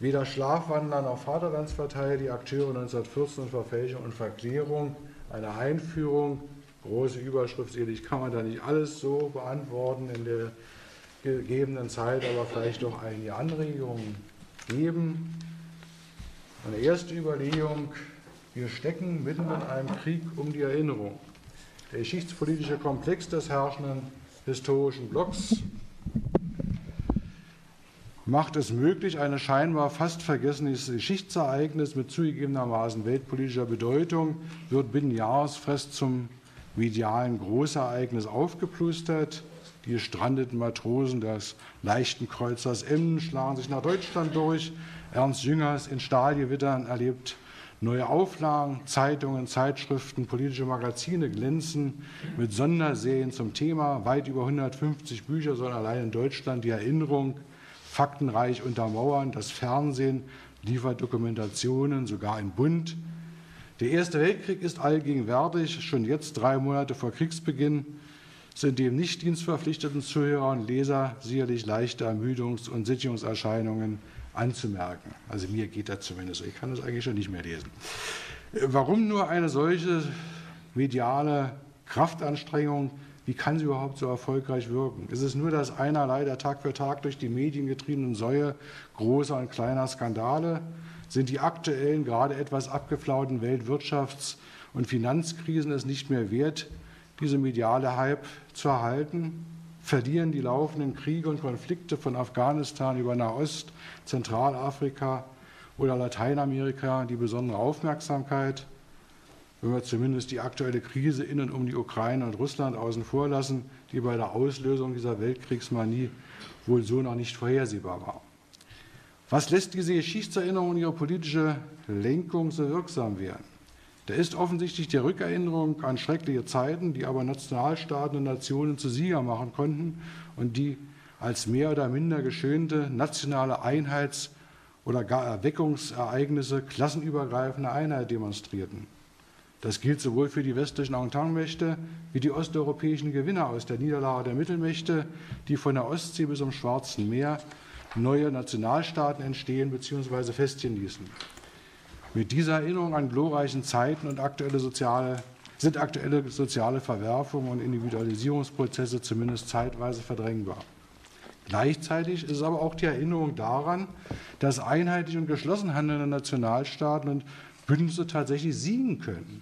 Weder Schlafwandler noch Vaterlandspartei, die Akteure 1914 und Verfälschung und Verklärung, eine Einführung, große Überschrift, sicherlich kann man da nicht alles so beantworten in der gegebenen Zeit, aber vielleicht doch einige Anregungen geben. Eine erste Überlegung, wir stecken mitten in einem Krieg um die Erinnerung. Der geschichtspolitische Komplex des herrschenden historischen Blocks macht es möglich, ein scheinbar fast vergessenes Geschichtsereignis mit zugegebenermaßen weltpolitischer Bedeutung wird binnen Jahresfrist zum medialen Großereignis aufgeplustert. Die gestrandeten Matrosen des leichten Kreuzers Emden schlagen sich nach Deutschland durch. Ernst Jüngers in Stahlgewittern erlebt neue Auflagen, Zeitungen, Zeitschriften, politische Magazine glänzen mit Sonderserien zum Thema. Weit über 150 Bücher sollen allein in Deutschland die Erinnerung faktenreich untermauern. Das Fernsehen liefert Dokumentationen, sogar in Bund. Der Erste Weltkrieg ist allgegenwärtig, schon jetzt drei Monate vor Kriegsbeginn sind dem nicht dienstverpflichteten Zuhörer und Leser sicherlich leichte Ermüdungs- und Sicherungserscheinungen anzumerken. Also mir geht das zumindest so. Ich kann das eigentlich schon nicht mehr lesen. Warum nur eine solche mediale Kraftanstrengung? Wie kann sie überhaupt so erfolgreich wirken? Ist es nur das einerlei der Tag für Tag durch die Medien getriebenen Säue großer und kleiner Skandale? Sind die aktuellen, gerade etwas abgeflauten Weltwirtschafts- und Finanzkrisen es nicht mehr wert, diese mediale Hype zu erhalten? Verlieren die laufenden Kriege und Konflikte von Afghanistan über Nahost, Zentralafrika oder Lateinamerika die besondere Aufmerksamkeit? Wenn wir zumindest die aktuelle Krise in und um die Ukraine und Russland außen vor lassen, die bei der Auslösung dieser Weltkriegsmanie wohl so noch nicht vorhersehbar war. Was lässt diese Geschichtserinnerung und ihre politische Lenkung so wirksam werden? Da ist offensichtlich die Rückerinnerung an schreckliche Zeiten, die aber Nationalstaaten und Nationen zu Sieger machen konnten und die als mehr oder minder geschönte nationale Einheits- oder gar Erweckungsereignisse klassenübergreifende Einheit demonstrierten. Das gilt sowohl für die westlichen Entente-Mächte wie die osteuropäischen Gewinner aus der Niederlage der Mittelmächte, die von der Ostsee bis zum Schwarzen Meer neue Nationalstaaten entstehen bzw. feststehen ließen. Mit dieser Erinnerung an glorreichen Zeiten und aktuelle soziale, sind aktuelle soziale Verwerfungen und Individualisierungsprozesse zumindest zeitweise verdrängbar. Gleichzeitig ist es aber auch die Erinnerung daran, dass einheitlich und geschlossen handelnde Nationalstaaten und Bündnisse tatsächlich siegen können.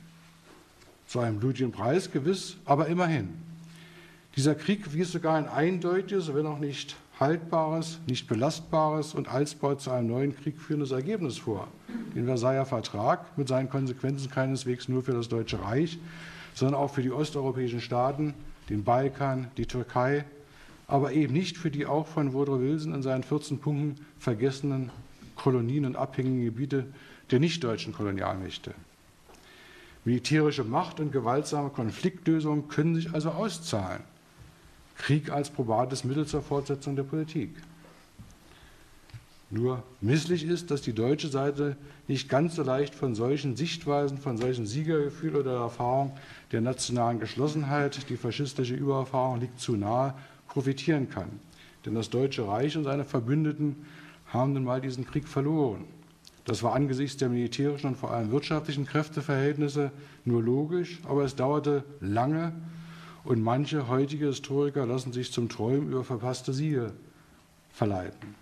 Zu einem blutigen Preis gewiss, aber immerhin. Dieser Krieg wies sogar ein eindeutiges, wenn auch nicht haltbares, nicht belastbares und alsbald zu einem neuen Krieg führendes Ergebnis vor. Den Versailler Vertrag mit seinen Konsequenzen keineswegs nur für das Deutsche Reich, sondern auch für die osteuropäischen Staaten, den Balkan, die Türkei, aber eben nicht für die auch von Woodrow Wilson in seinen 14 Punkten vergessenen Kolonien und abhängigen Gebiete der nichtdeutschen Kolonialmächte. Militärische Macht und gewaltsame Konfliktlösungen können sich also auszahlen. Krieg als probates Mittel zur Fortsetzung der Politik. Nur misslich ist, dass die deutsche Seite nicht ganz so leicht von solchen Sichtweisen, von solchen Siegergefühl oder Erfahrung der nationalen Geschlossenheit, die faschistische Übererfahrung liegt zu nahe, profitieren kann. Denn das Deutsche Reich und seine Verbündeten haben nun mal diesen Krieg verloren. Das war angesichts der militärischen und vor allem wirtschaftlichen Kräfteverhältnisse nur logisch, aber es dauerte lange, und manche heutige Historiker lassen sich zum Träumen über verpasste Siege verleiten.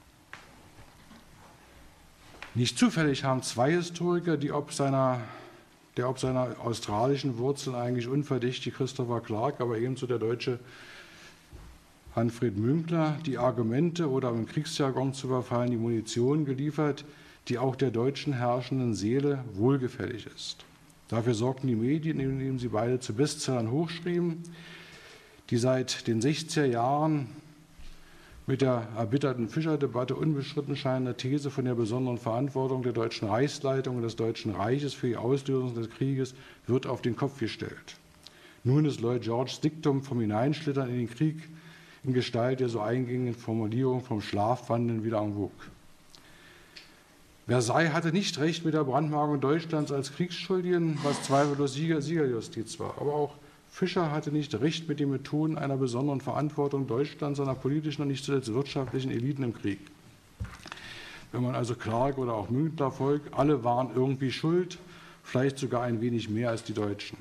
Nicht zufällig haben zwei Historiker, die ob seiner, der ob seiner australischen Wurzeln eigentlich unverdächtig Christopher Clark, aber ebenso der deutsche Manfred Münkler, die Argumente oder im Kriegsjargon zu verfallen, die Munition geliefert, die auch der deutschen herrschenden Seele wohlgefällig ist. Dafür sorgten die Medien, indem sie beide zu Bestsellern hochschrieben, die seit den 60er Jahren mit der erbitterten Fischerdebatte unbestritten scheinende These von der besonderen Verantwortung der deutschen Reichsleitung und des Deutschen Reiches für die Auslösung des Krieges wird auf den Kopf gestellt. Nun ist Lloyd Georges Diktum vom Hineinschlittern in den Krieg in Gestalt der so eingängigen Formulierung vom Schlafwandeln wieder en vogue. Versailles hatte nicht recht mit der Brandmarkung Deutschlands als Kriegsschuldigen, was zweifellos Sieger, Siegerjustiz war. Aber auch Fischer hatte nicht recht mit den Methoden einer besonderen Verantwortung Deutschlands, seiner politischen und nicht zuletzt wirtschaftlichen Eliten im Krieg. Wenn man also Clark oder auch Münkler folgt, alle waren irgendwie schuld, vielleicht sogar ein wenig mehr als die Deutschen.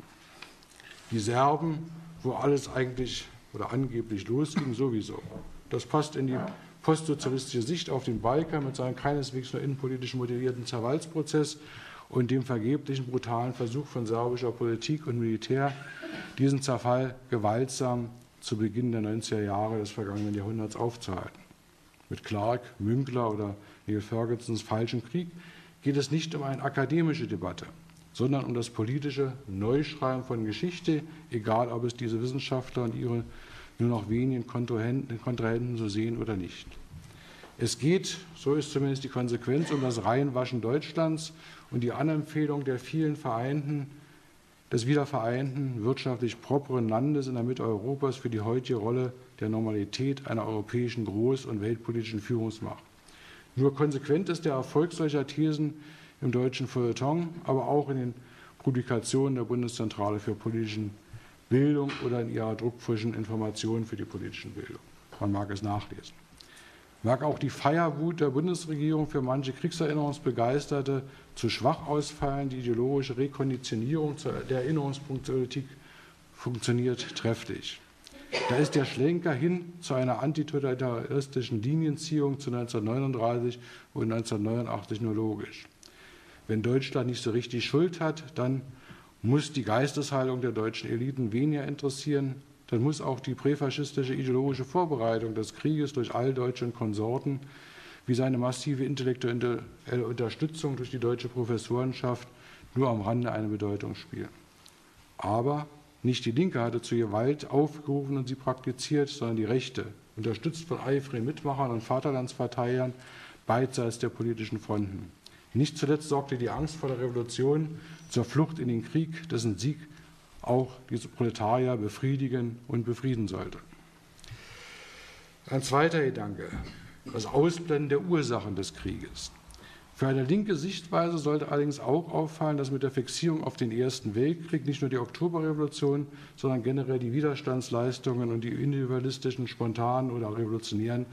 Die Serben, wo alles eigentlich oder angeblich losging, sowieso. Das passt in die postsozialistische Sicht auf den Balkan mit seinem keineswegs nur innenpolitisch motivierten Zerfallsprozess und dem vergeblichen brutalen Versuch von serbischer Politik und Militär, diesen Zerfall gewaltsam zu Beginn der 90er Jahre des vergangenen Jahrhunderts aufzuhalten. Mit Clark, Münkler oder Neil Fergusons falschen Krieg geht es nicht um eine akademische Debatte, sondern um das politische Neuschreiben von Geschichte, egal ob es diese Wissenschaftler und ihre nur noch wenigen Kontrahenten, so sehen oder nicht. Es geht, so ist zumindest die Konsequenz, um das Reinwaschen Deutschlands und die Anempfehlung der vielen Vereinten, des wiedervereinten, wirtschaftlich properen Landes in der Mitte Europas für die heutige Rolle der Normalität einer europäischen Groß- und weltpolitischen Führungsmacht. Nur konsequent ist der Erfolg solcher Thesen im deutschen Feuilleton, aber auch in den Publikationen der Bundeszentrale für politische Bildung oder in ihrer druckfrischen Informationen für die politische Bildung. Man mag es nachlesen. Mag auch die Feierwut der Bundesregierung für manche Kriegserinnerungsbegeisterte zu schwach ausfallen, die ideologische Rekonditionierung der Erinnerungspolitik funktioniert trefflich. Da ist der Schlenker hin zu einer antitotalitaristischen Linienziehung zu 1939 und 1989 nur logisch. Wenn Deutschland nicht so richtig Schuld hat, dann muss die Geisteshaltung der deutschen Eliten weniger interessieren, dann muss auch die präfaschistische ideologische Vorbereitung des Krieges durch all deutschen Konsorten wie seine massive intellektuelle Unterstützung durch die deutsche Professorenschaft nur am Rande eine Bedeutung spielen. Aber nicht die Linke hatte zu Gewalt aufgerufen und sie praktiziert, sondern die Rechte, unterstützt von eifrigen Mitmachern und Vaterlandsparteiern beidseits der politischen Fronten. Nicht zuletzt sorgte die Angst vor der Revolution zur Flucht in den Krieg, dessen Sieg auch diese Proletarier befriedigen und befrieden sollte. Ein zweiter Gedanke, das Ausblenden der Ursachen des Krieges. Für eine linke Sichtweise sollte allerdings auch auffallen, dass mit der Fixierung auf den Ersten Weltkrieg nicht nur die Oktoberrevolution, sondern generell die Widerstandsleistungen und die individualistischen, spontanen oder revolutionären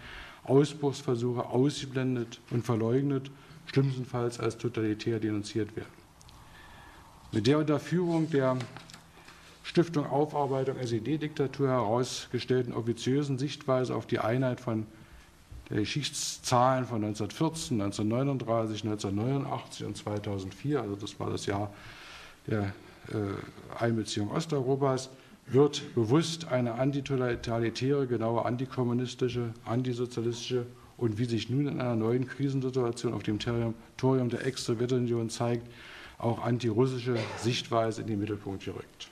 Ausbruchsversuche ausgeblendet und verleugnet, schlimmstenfalls als totalitär denunziert werden. Mit der unter Führung der Stiftung Aufarbeitung SED-Diktatur herausgestellten offiziösen Sichtweise auf die Einheit von der Geschichtszahlen von 1914, 1939, 1989 und 2004, also das war das Jahr der äh, Einbeziehung Osteuropas, wird bewusst eine antitotalitäre, genaue antikommunistische, antisozialistische und wie sich nun in einer neuen Krisensituation auf dem Territorium der Ex-Sowjetunion zeigt, auch antirussische Sichtweise in den Mittelpunkt gerückt.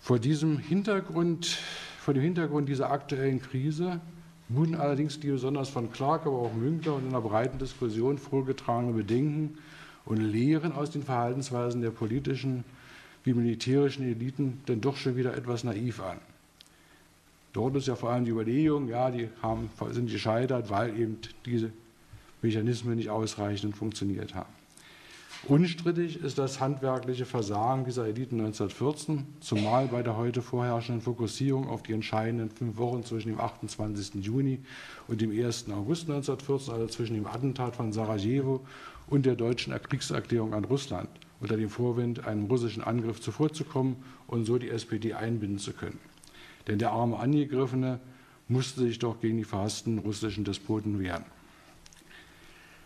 Vor diesem Hintergrund, vor dem Hintergrund dieser aktuellen Krise wurden allerdings die besonders von Clark, aber auch Münkler und in einer breiten Diskussion vorgetragenen Bedenken und Lehren aus den Verhaltensweisen der politischen wie militärischen Eliten denn doch schon wieder etwas naiv an. Dort ist ja vor allem die Überlegung, ja, die haben, sind gescheitert, weil eben diese Mechanismen nicht ausreichend funktioniert haben. Unstrittig ist das handwerkliche Versagen dieser Eliten 1914, zumal bei der heute vorherrschenden Fokussierung auf die entscheidenden fünf Wochen zwischen dem 28. Juni und dem 1. August 1914, also zwischen dem Attentat von Sarajevo und der deutschen Kriegserklärung an Russland, unter dem Vorwind, einem russischen Angriff zuvorzukommen und so die SPD einbinden zu können. Denn der arme Angegriffene musste sich doch gegen die verhassten russischen Despoten wehren.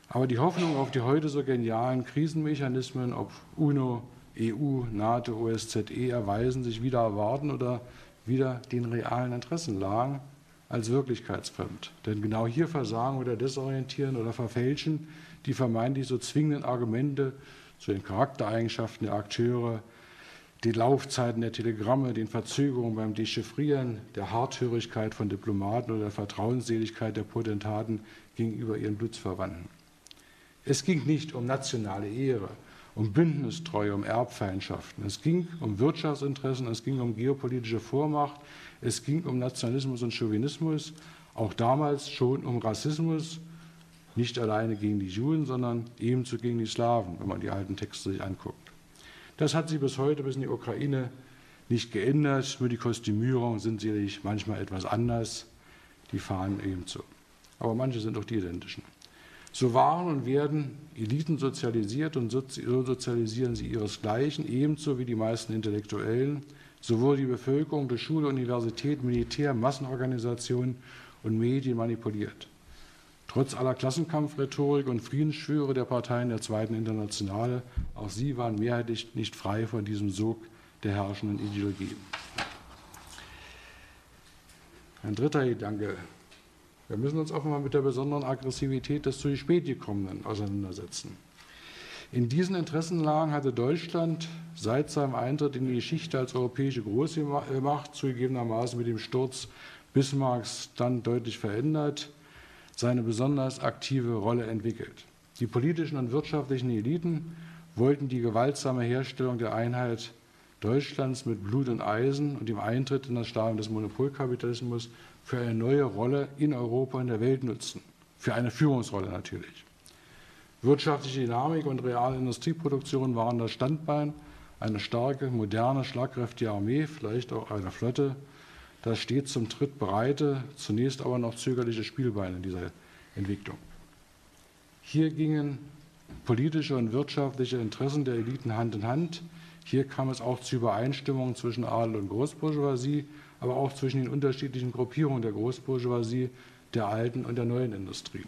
Aber die Hoffnung auf die heute so genialen Krisenmechanismen, ob UNO, EU, NATO, OSZE, erweisen sich wieder erwarten oder wieder den realen Interessenlagen als wirklichkeitsfremd. Denn genau hier versagen oder desorientieren oder verfälschen die vermeintlich so zwingenden Argumente zu den Charaktereigenschaften der Akteure, die Laufzeiten der Telegramme, den Verzögerungen beim Dechiffrieren, der Harthörigkeit von Diplomaten oder der Vertrauensseligkeit der Potentaten gegenüber ihren Blutsverwandten. Es ging nicht um nationale Ehre, um Bündnistreue, um Erbfeindschaften. Es ging um Wirtschaftsinteressen, es ging um geopolitische Vormacht, es ging um Nationalismus und Chauvinismus, auch damals schon um Rassismus, nicht alleine gegen die Juden, sondern ebenso gegen die Slawen, wenn man die alten Texte sich anguckt. Das hat sich bis heute, bis in die Ukraine, nicht geändert. Nur die Kostümierungen sind sicherlich manchmal etwas anders, die Fahnen ebenso. Aber manche sind auch die identischen. So waren und werden Eliten sozialisiert und so sozialisieren sie ihresgleichen, ebenso wie die meisten Intellektuellen. So wurde die Bevölkerung durch Schule, Universität, Militär, Massenorganisationen und Medien manipuliert. Trotz aller Klassenkampfrhetorik und Friedensschwüre der Parteien der Zweiten Internationale, auch sie waren mehrheitlich nicht frei von diesem Sog der herrschenden Ideologie. Ein dritter Gedanke. Wir müssen uns offenbar mit der besonderen Aggressivität des zu spät gekommenen auseinandersetzen. In diesen Interessenlagen hatte Deutschland seit seinem Eintritt in die Geschichte als europäische Großmacht zugegebenermaßen mit dem Sturz Bismarcks dann deutlich verändert, seine besonders aktive Rolle entwickelt. Die politischen und wirtschaftlichen Eliten wollten die gewaltsame Herstellung der Einheit Deutschlands mit Blut und Eisen und dem Eintritt in das Stadium des Monopolkapitalismus für eine neue Rolle in Europa und der Welt nutzen. Für eine Führungsrolle natürlich. Wirtschaftliche Dynamik und reale Industrieproduktion waren das Standbein, eine starke, moderne, schlagkräftige Armee, vielleicht auch eine Flotte, das stets zum Tritt bereite, zunächst aber noch zögerliche Spielbeine in dieser Entwicklung. Hier gingen politische und wirtschaftliche Interessen der Eliten Hand in Hand. Hier kam es auch zu Übereinstimmungen zwischen Adel und Großbourgeoisie, aber auch zwischen den unterschiedlichen Gruppierungen der Großbourgeoisie, der alten und der neuen Industrie.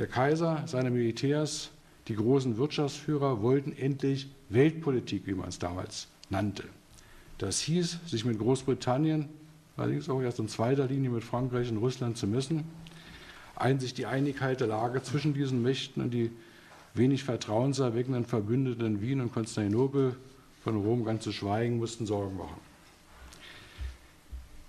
Der Kaiser, seine Militärs, die großen Wirtschaftsführer wollten endlich Weltpolitik, wie man es damals nannte. Das hieß, sich mit Großbritannien, allerdings auch erst in zweiter Linie mit Frankreich und Russland zu messen, einzig die Einigkeit der Lage zwischen diesen Mächten und die wenig vertrauenserweckenden Verbündeten Wien und Konstantinopel, von Rom ganz zu schweigen, mussten Sorgen machen.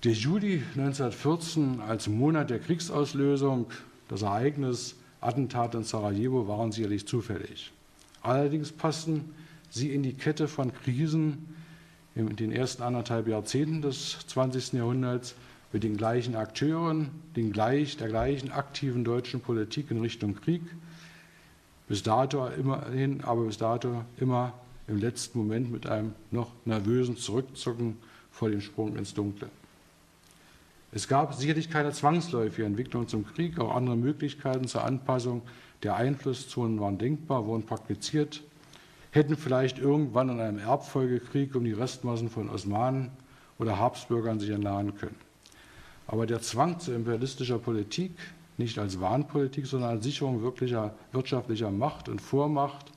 Der Juli 1914 als Monat der Kriegsauslösung, das Ereignis Attentat in Sarajevo waren sicherlich zufällig. Allerdings passten sie in die Kette von Krisen in den ersten anderthalb Jahrzehnten des 20. Jahrhunderts mit den gleichen Akteuren, den gleich, der gleichen aktiven deutschen Politik in Richtung Krieg, bis dato immerhin, aber bis dato immer im letzten Moment mit einem noch nervösen Zurückzucken vor dem Sprung ins Dunkle. Es gab sicherlich keine zwangsläufige Entwicklung zum Krieg, auch andere Möglichkeiten zur Anpassung der Einflusszonen waren denkbar, wurden praktiziert, hätten vielleicht irgendwann in einem Erbfolgekrieg um die Restmassen von Osmanen oder Habsbürgern sich entladen können. Aber der Zwang zu imperialistischer Politik, nicht als Wahnpolitik, sondern als Sicherung wirklicher wirtschaftlicher Macht und Vormacht,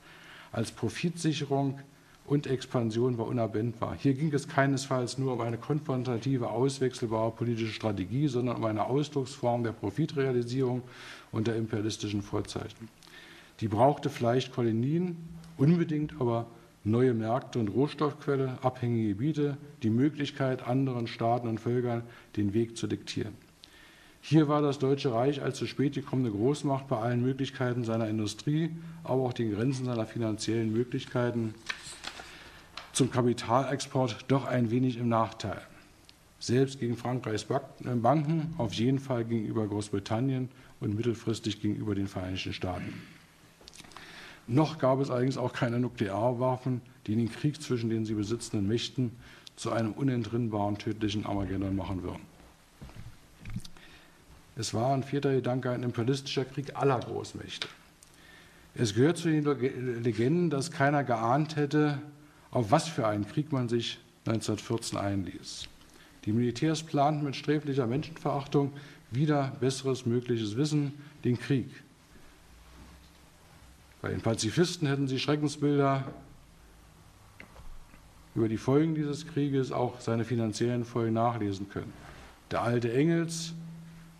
als Profitsicherung und Expansion war unabwendbar. Hier ging es keinesfalls nur um eine konfrontative, auswechselbare politische Strategie, sondern um eine Ausdrucksform der Profitrealisierung und der imperialistischen Vorzeichen. Die brauchte vielleicht Kolonien, unbedingt aber neue Märkte und Rohstoffquelle, abhängige Gebiete, die Möglichkeit, anderen Staaten und Völkern den Weg zu diktieren. Hier war das Deutsche Reich als zu spät gekommene Großmacht bei allen Möglichkeiten seiner Industrie, aber auch den Grenzen seiner finanziellen Möglichkeiten zum Kapitalexport doch ein wenig im Nachteil. Selbst gegen Frankreichs äh, Banken, auf jeden Fall gegenüber Großbritannien und mittelfristig gegenüber den Vereinigten Staaten. Noch gab es allerdings auch keine Nuklearwaffen, die den Krieg zwischen den sie besitzenden Mächten zu einem unentrinnbaren tödlichen Armageddon machen würden. Es war ein vierter Gedanke ein imperialistischer Krieg aller Großmächte. Es gehört zu den Legenden, dass keiner geahnt hätte, auf was für einen Krieg man sich 1914 einließ. Die Militärs planten mit sträflicher Menschenverachtung wieder besseres mögliches Wissen den Krieg. Bei den Pazifisten hätten sie Schreckensbilder über die Folgen dieses Krieges, auch seine finanziellen Folgen nachlesen können. Der alte Engels,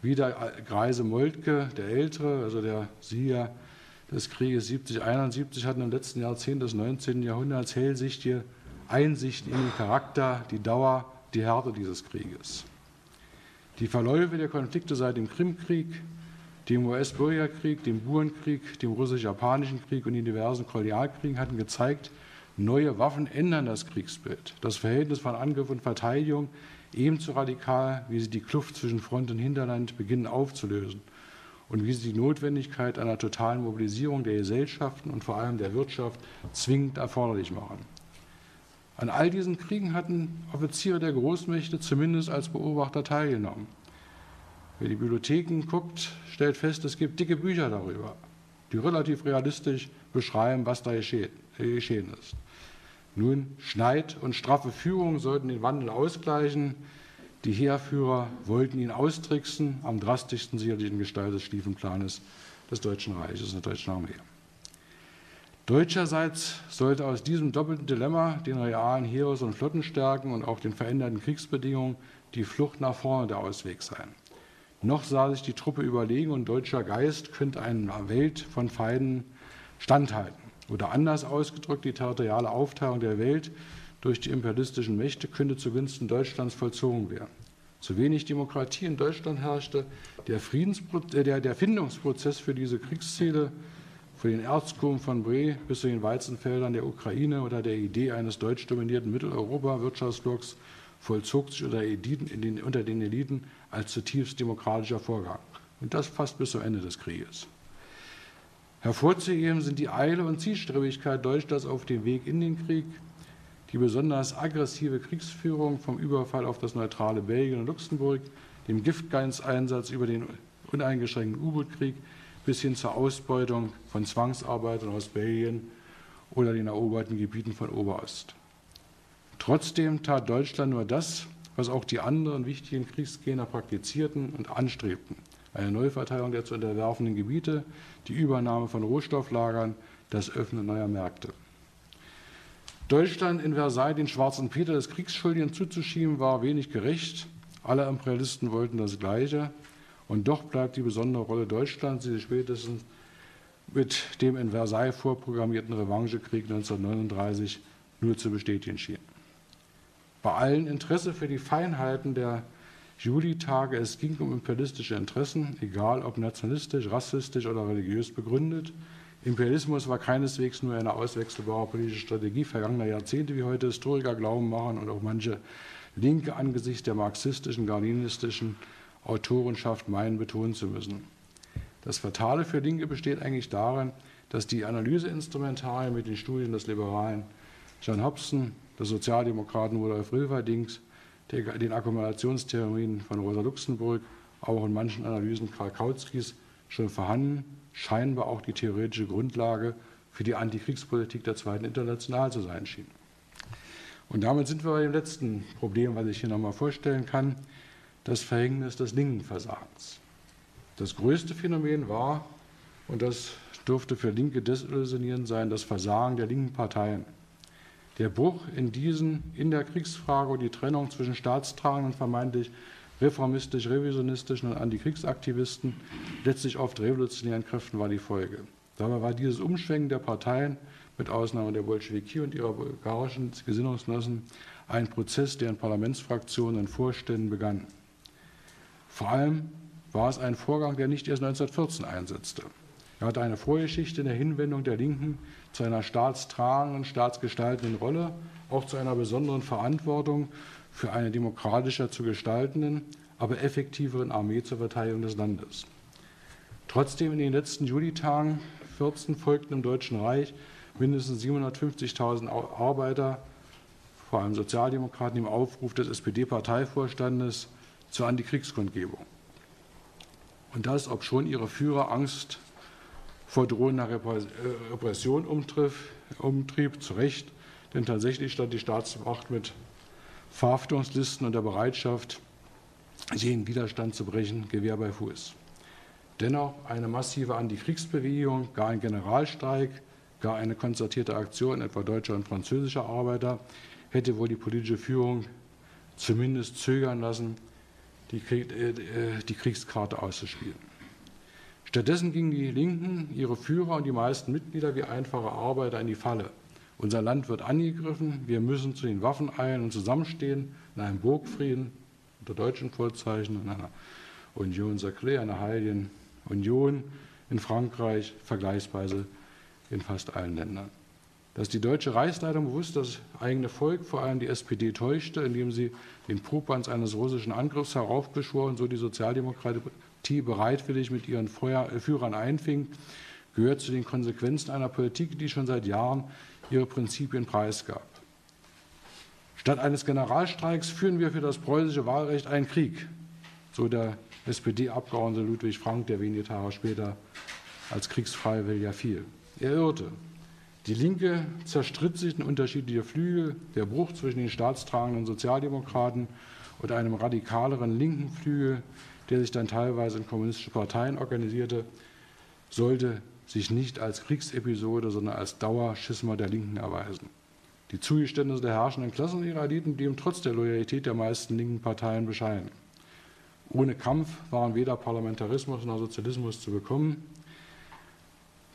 wie der Greise Moltke, der Ältere, also der Sieger des Krieges 70-71 hatten im letzten Jahrzehnt des 19. Jahrhunderts hellsichtige Einsicht in den Charakter, die Dauer, die Härte dieses Krieges. Die Verläufe der Konflikte seit dem Krimkrieg, dem US-Bürgerkrieg, dem Burenkrieg, dem russisch-japanischen Krieg und den diversen Kolonialkriegen hatten gezeigt, neue Waffen ändern das Kriegsbild. Das Verhältnis von Angriff und Verteidigung ebenso radikal, wie sie die Kluft zwischen Front und Hinterland beginnen aufzulösen und wie sie die Notwendigkeit einer totalen Mobilisierung der Gesellschaften und vor allem der Wirtschaft zwingend erforderlich machen. An all diesen Kriegen hatten Offiziere der Großmächte zumindest als Beobachter teilgenommen. Wer die Bibliotheken guckt, stellt fest, es gibt dicke Bücher darüber, die relativ realistisch beschreiben, was da geschehen ist. Nun, Schneid und straffe Führung sollten den Wandel ausgleichen. Die Heerführer wollten ihn austricksen, am drastischsten sicherlich in Gestalt des Stiefenplanes des Deutschen Reiches, der Deutschen Armee. Deutscherseits sollte aus diesem doppelten Dilemma, den realen Heeres- und Flottenstärken und auch den veränderten Kriegsbedingungen, die Flucht nach vorne der Ausweg sein. Noch sah sich die Truppe überlegen und deutscher Geist könnte einer Welt von Feinden standhalten. Oder anders ausgedrückt, die territoriale Aufteilung der Welt durch die imperialistischen Mächte könnte zugunsten Deutschlands vollzogen werden. Zu wenig Demokratie in Deutschland herrschte, der, äh, der, der Findungsprozess für diese Kriegsziele, von den Erzgruben von Bre bis zu den Weizenfeldern der Ukraine oder der Idee eines deutsch dominierten Mitteleuropa-Wirtschaftsblocks vollzog sich unter, den, unter den Eliten als zutiefst demokratischer Vorgang. Und das fast bis zum Ende des Krieges. Hervorzuheben sind die Eile und Zielstrebigkeit Deutschlands auf dem Weg in den Krieg, die besonders aggressive Kriegsführung vom Überfall auf das neutrale Belgien und Luxemburg, dem Giftgeinseinsatz über den uneingeschränkten U-Boot-Krieg bis hin zur Ausbeutung von Zwangsarbeitern aus Belgien oder den eroberten Gebieten von Oberost. Trotzdem tat Deutschland nur das, was auch die anderen wichtigen Kriegsgegner praktizierten und anstrebten eine Neuverteilung der zu unterwerfenden Gebiete, die Übernahme von Rohstofflagern, das Öffnen neuer Märkte. Deutschland in Versailles den schwarzen Peter des Kriegsschuldigen zuzuschieben, war wenig gerecht. Alle Imperialisten wollten das Gleiche. Und doch bleibt die besondere Rolle Deutschlands, die sich spätestens mit dem in Versailles vorprogrammierten Revanchekrieg 1939 nur zu bestätigen schien. Bei allen Interesse für die Feinheiten der Juli-Tage. Es ging um imperialistische Interessen, egal ob nationalistisch, rassistisch oder religiös begründet. Imperialismus war keineswegs nur eine auswechselbare politische Strategie vergangener Jahrzehnte, wie heute Historiker glauben machen und auch manche Linke angesichts der marxistischen, galinistischen Autorenschaft meinen, betonen zu müssen. Das Fatale für Linke besteht eigentlich darin, dass die Analyseinstrumentarien mit den Studien des Liberalen John Hobson, des Sozialdemokraten Rudolf Rilverdings den Akkumulationstheorien von Rosa Luxemburg, auch in manchen Analysen Karl Kautskis schon vorhanden, scheinbar auch die theoretische Grundlage für die Antikriegspolitik der Zweiten International zu sein schien. Und damit sind wir bei dem letzten Problem, was ich hier nochmal vorstellen kann, das Verhängnis des Linkenversagens. Das größte Phänomen war, und das durfte für Linke desillusionierend sein, das Versagen der linken Parteien. Der Bruch in diesen, in der Kriegsfrage und die Trennung zwischen staatstragenden, vermeintlich reformistisch-revisionistischen und Antikriegsaktivisten, letztlich oft revolutionären Kräften war die Folge. Dabei war dieses Umschwenken der Parteien, mit Ausnahme der Bolschewiki und ihrer bulgarischen Gesinnungsgenossen, ein Prozess, der in Parlamentsfraktionen und Vorständen begann. Vor allem war es ein Vorgang, der nicht erst 1914 einsetzte. Er hatte eine Vorgeschichte in der Hinwendung der Linken zu einer staatstragenden, staatsgestaltenden Rolle, auch zu einer besonderen Verantwortung für eine demokratischer zu gestaltenden, aber effektiveren Armee zur Verteidigung des Landes. Trotzdem in den letzten Julitagen 14 folgten im Deutschen Reich mindestens 750.000 Arbeiter, vor allem Sozialdemokraten, im Aufruf des SPD-Parteivorstandes zur Antikriegskundgebung. Und das, obschon ihre Führer Angst vor drohender äh, Repression umtrieb, umtrieb, zu Recht, denn tatsächlich stand die Staatsmacht mit Verhaftungslisten und der Bereitschaft, jeden Widerstand zu brechen, Gewehr bei Fuß. Dennoch eine massive Antikriegsbewegung, gar ein Generalstreik, gar eine konzertierte Aktion etwa deutscher und französischer Arbeiter hätte wohl die politische Führung zumindest zögern lassen, die, äh, die Kriegskarte auszuspielen. Stattdessen gingen die Linken, ihre Führer und die meisten Mitglieder wie einfache Arbeiter in die Falle. Unser Land wird angegriffen, wir müssen zu den Waffen eilen und zusammenstehen in einem Burgfrieden unter deutschen Vorzeichen, in einer Union Sacrée, einer heiligen Union in Frankreich, vergleichsweise in fast allen Ländern. Dass die deutsche Reichsleitung bewusst das eigene Volk, vor allem die SPD, täuschte, indem sie den Popanz eines russischen Angriffs heraufbeschwor und so die Sozialdemokratie die bereitwillig mit ihren äh, Führern einfing, gehört zu den Konsequenzen einer Politik, die schon seit Jahren ihre Prinzipien preisgab. Statt eines Generalstreiks führen wir für das preußische Wahlrecht einen Krieg. so der SPD-Abgeordnete Ludwig Frank, der wenige Tage später als Kriegsfreiwilliger fiel. Er irrte. Die Linke zerstritt sich in unterschiedliche Flügel. Der Bruch zwischen den staatstragenden Sozialdemokraten und einem radikaleren linken Flügel, der sich dann teilweise in kommunistische Parteien organisierte, sollte sich nicht als Kriegsepisode, sondern als Dauerschisma der Linken erweisen. Die Zugeständnisse der herrschenden Klassen ihrer Eliten blieben trotz der Loyalität der meisten linken Parteien bescheiden. Ohne Kampf waren weder Parlamentarismus noch Sozialismus zu bekommen.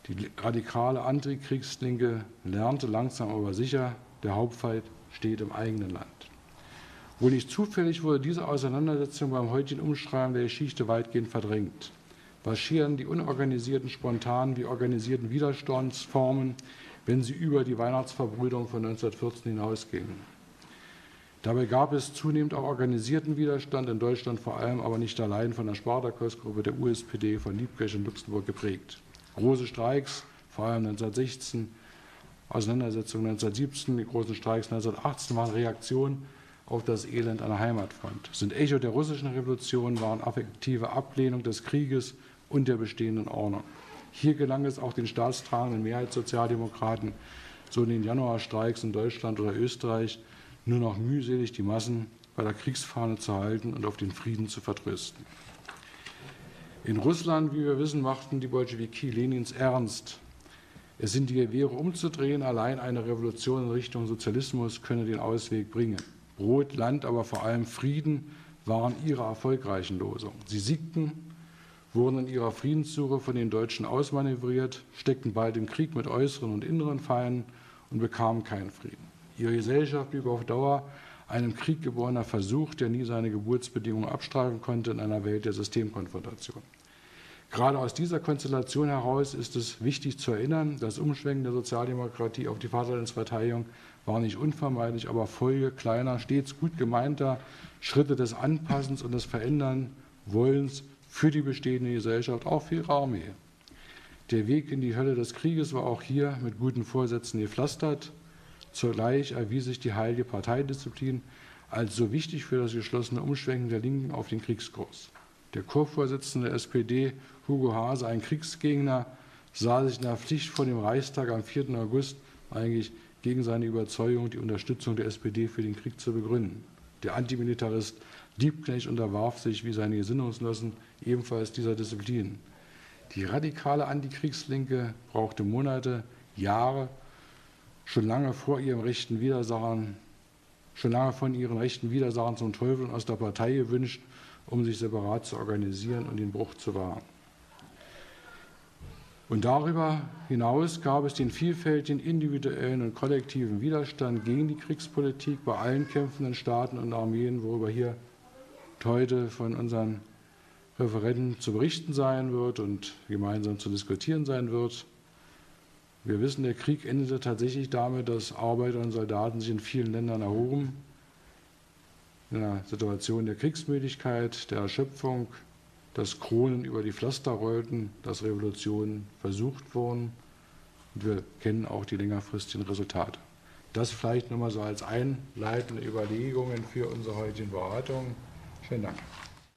Die radikale Antikriegslinke lernte langsam aber sicher, der Hauptfeind steht im eigenen Land. Wohl nicht zufällig wurde diese Auseinandersetzung beim heutigen Umschreiben der Geschichte weitgehend verdrängt. Was scheren die unorganisierten, spontanen wie organisierten Widerstandsformen, wenn sie über die Weihnachtsverbrüderung von 1914 hinausgingen? Dabei gab es zunehmend auch organisierten Widerstand, in Deutschland vor allem, aber nicht allein von der Spartakusgruppe der USPD von Liebkirch und Luxemburg geprägt. Große Streiks, vor allem 1916, Auseinandersetzungen 1917, die großen Streiks 1918 waren Reaktionen auf das Elend der Heimatfront, sind Echo der russischen Revolution, waren affektive Ablehnung des Krieges und der bestehenden Ordnung. Hier gelang es auch den staatstragenden Mehrheitssozialdemokraten, so in den Januarstreiks in Deutschland oder Österreich, nur noch mühselig die Massen bei der Kriegsfahne zu halten und auf den Frieden zu vertrösten. In Russland, wie wir wissen, machten die Bolschewiki Lenins ernst. Es sind die Gewehre umzudrehen, allein eine Revolution in Richtung Sozialismus könne den Ausweg bringen. Brot, Land, aber vor allem Frieden waren ihre erfolgreichen Losungen. Sie siegten, wurden in ihrer Friedenssuche von den Deutschen ausmanövriert, steckten bald im Krieg mit äußeren und inneren Feinden und bekamen keinen Frieden. Ihre Gesellschaft blieb auf Dauer einem Krieg geborener Versuch, der nie seine Geburtsbedingungen abstreifen konnte in einer Welt der Systemkonfrontation. Gerade aus dieser Konstellation heraus ist es wichtig zu erinnern, das Umschwenken der Sozialdemokratie auf die Vaterlandsverteidigung war nicht unvermeidlich, aber Folge kleiner, stets gut gemeinter Schritte des Anpassens und des Verändern Wollens für die bestehende Gesellschaft, auch für ihre Armee. Der Weg in die Hölle des Krieges war auch hier mit guten Vorsätzen gepflastert. Zugleich erwies sich die heilige Parteidisziplin als so wichtig für das geschlossene Umschwenken der Linken auf den Kriegskurs. Der Chorvorsitzende der SPD, Hugo Hase, ein Kriegsgegner, sah sich in der Pflicht vor dem Reichstag am 4. August eigentlich gegen seine Überzeugung, die Unterstützung der SPD für den Krieg zu begründen. Der Antimilitarist Liebknecht unterwarf sich wie seine Gesinnungsgenossen ebenfalls dieser Disziplin. Die radikale Antikriegslinke brauchte Monate, Jahre, schon lange vor ihrem rechten Widersachern, schon lange von ihren rechten Widersachern zum Teufel aus der Partei gewünscht, um sich separat zu organisieren und den Bruch zu wahren. Und darüber hinaus gab es den vielfältigen individuellen und kollektiven Widerstand gegen die Kriegspolitik bei allen kämpfenden Staaten und Armeen, worüber hier heute von unseren Referenten zu berichten sein wird und gemeinsam zu diskutieren sein wird. Wir wissen, der Krieg endete tatsächlich damit, dass Arbeiter und Soldaten sich in vielen Ländern erhoben, in einer Situation der Kriegsmüdigkeit, der Erschöpfung, dass Kronen über die Pflaster rollten, dass Revolutionen versucht wurden. Und wir kennen auch die längerfristigen Resultate. Das vielleicht nochmal so als einleitende Überlegungen für unsere heutigen Beratungen. Vielen Dank.